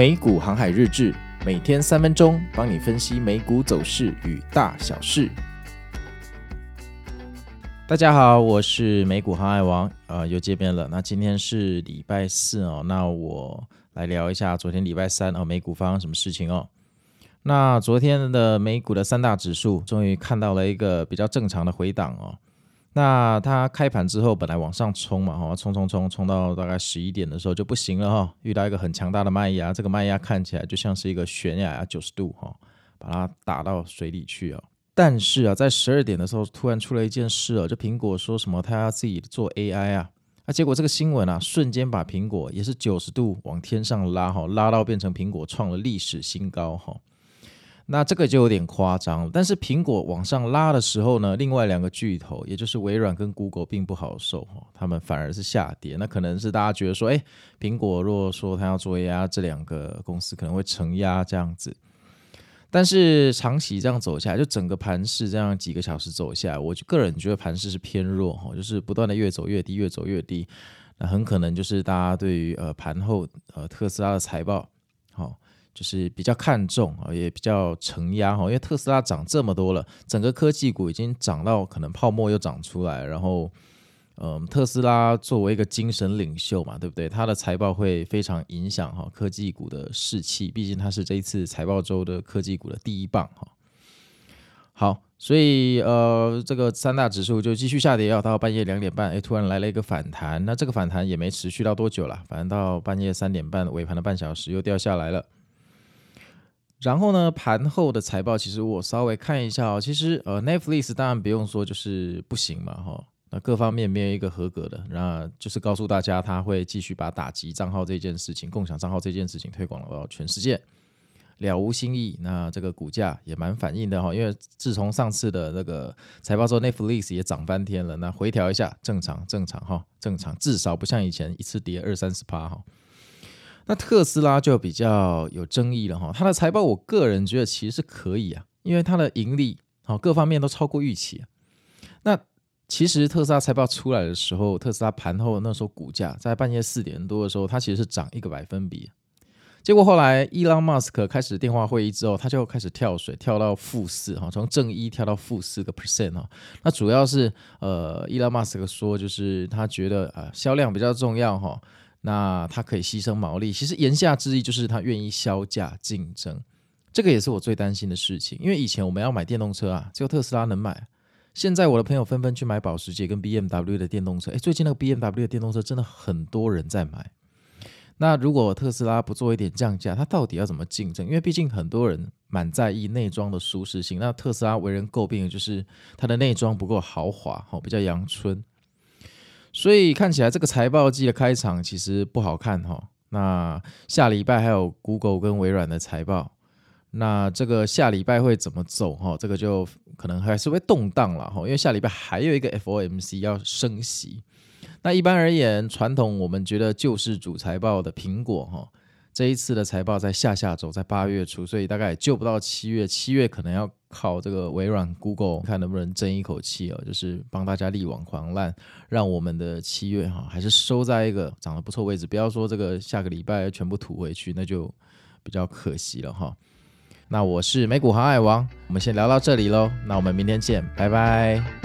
美股航海日志，每天三分钟，帮你分析美股走势与大小事。大家好，我是美股航海王，呃，又见面了。那今天是礼拜四哦，那我来聊一下昨天礼拜三哦，美股发生什么事情哦。那昨天的美股的三大指数终于看到了一个比较正常的回档哦。那它开盘之后本来往上冲嘛，哈，冲冲冲冲到大概十一点的时候就不行了哈，遇到一个很强大的卖压，这个卖压看起来就像是一个悬崖啊九十度哈，把它打到水里去啊。但是啊，在十二点的时候突然出了一件事啊，就苹果说什么它要自己做 AI 啊，那结果这个新闻啊瞬间把苹果也是九十度往天上拉哈，拉到变成苹果创了历史新高哈。那这个就有点夸张，但是苹果往上拉的时候呢，另外两个巨头，也就是微软跟 Google，并不好受哈，他们反而是下跌。那可能是大家觉得说，哎，苹果如果说它要做 AI，这两个公司可能会承压这样子。但是长期这样走下来，就整个盘势这样几个小时走下来，我个人觉得盘势是偏弱哈，就是不断的越走越低，越走越低。那很可能就是大家对于呃盘后呃特斯拉的财报，好。就是比较看重啊，也比较承压哈，因为特斯拉涨这么多了，整个科技股已经涨到可能泡沫又涨出来，然后，嗯，特斯拉作为一个精神领袖嘛，对不对？它的财报会非常影响哈科技股的士气，毕竟它是这一次财报周的科技股的第一棒哈。好，所以呃，这个三大指数就继续下跌，要到半夜两点半，哎，突然来了一个反弹，那这个反弹也没持续到多久了，反正到半夜三点半尾盘的半小时又掉下来了。然后呢，盘后的财报其实我稍微看一下哦，其实呃，Netflix 当然不用说就是不行嘛哈，那各方面没有一个合格的，那就是告诉大家他会继续把打击账号这件事情、共享账号这件事情推广到全世界，了无新意。那这个股价也蛮反应的哈，因为自从上次的那个财报之后，Netflix 也涨翻天了，那回调一下正常正常哈，正常，至少不像以前一次跌二三十趴哈。那特斯拉就比较有争议了哈，它的财报我个人觉得其实是可以啊，因为它的盈利好各方面都超过预期。那其实特斯拉财报出来的时候，特斯拉盘后那时候股价在半夜四点多的时候，它其实是涨一个百分比。结果后来伊朗马斯克开始电话会议之后，他就开始跳水，跳到负四哈，从正一跳到负四个 percent 哈。那主要是呃，伊朗马斯克说就是他觉得啊销量比较重要哈。那它可以牺牲毛利，其实言下之意就是它愿意削价竞争，这个也是我最担心的事情。因为以前我们要买电动车啊，只有特斯拉能买，现在我的朋友纷纷去买保时捷跟 BMW 的电动车。诶，最近那个 BMW 的电动车真的很多人在买。那如果特斯拉不做一点降价，它到底要怎么竞争？因为毕竟很多人蛮在意内装的舒适性。那特斯拉为人诟病的就是它的内装不够豪华，比较阳春。所以看起来这个财报季的开场其实不好看哈。那下礼拜还有 Google 跟微软的财报，那这个下礼拜会怎么走哈？这个就可能还是会动荡了哈。因为下礼拜还有一个 FOMC 要升息。那一般而言，传统我们觉得救世主财报的苹果哈。这一次的财报在下下周，在八月初，所以大概也救不到七月。七月可能要靠这个微软、Google 看能不能争一口气哦，就是帮大家力挽狂澜，让我们的七月哈还是收在一个长得不错位置。不要说这个下个礼拜全部吐回去，那就比较可惜了哈。那我是美股航海王，我们先聊到这里喽。那我们明天见，拜拜。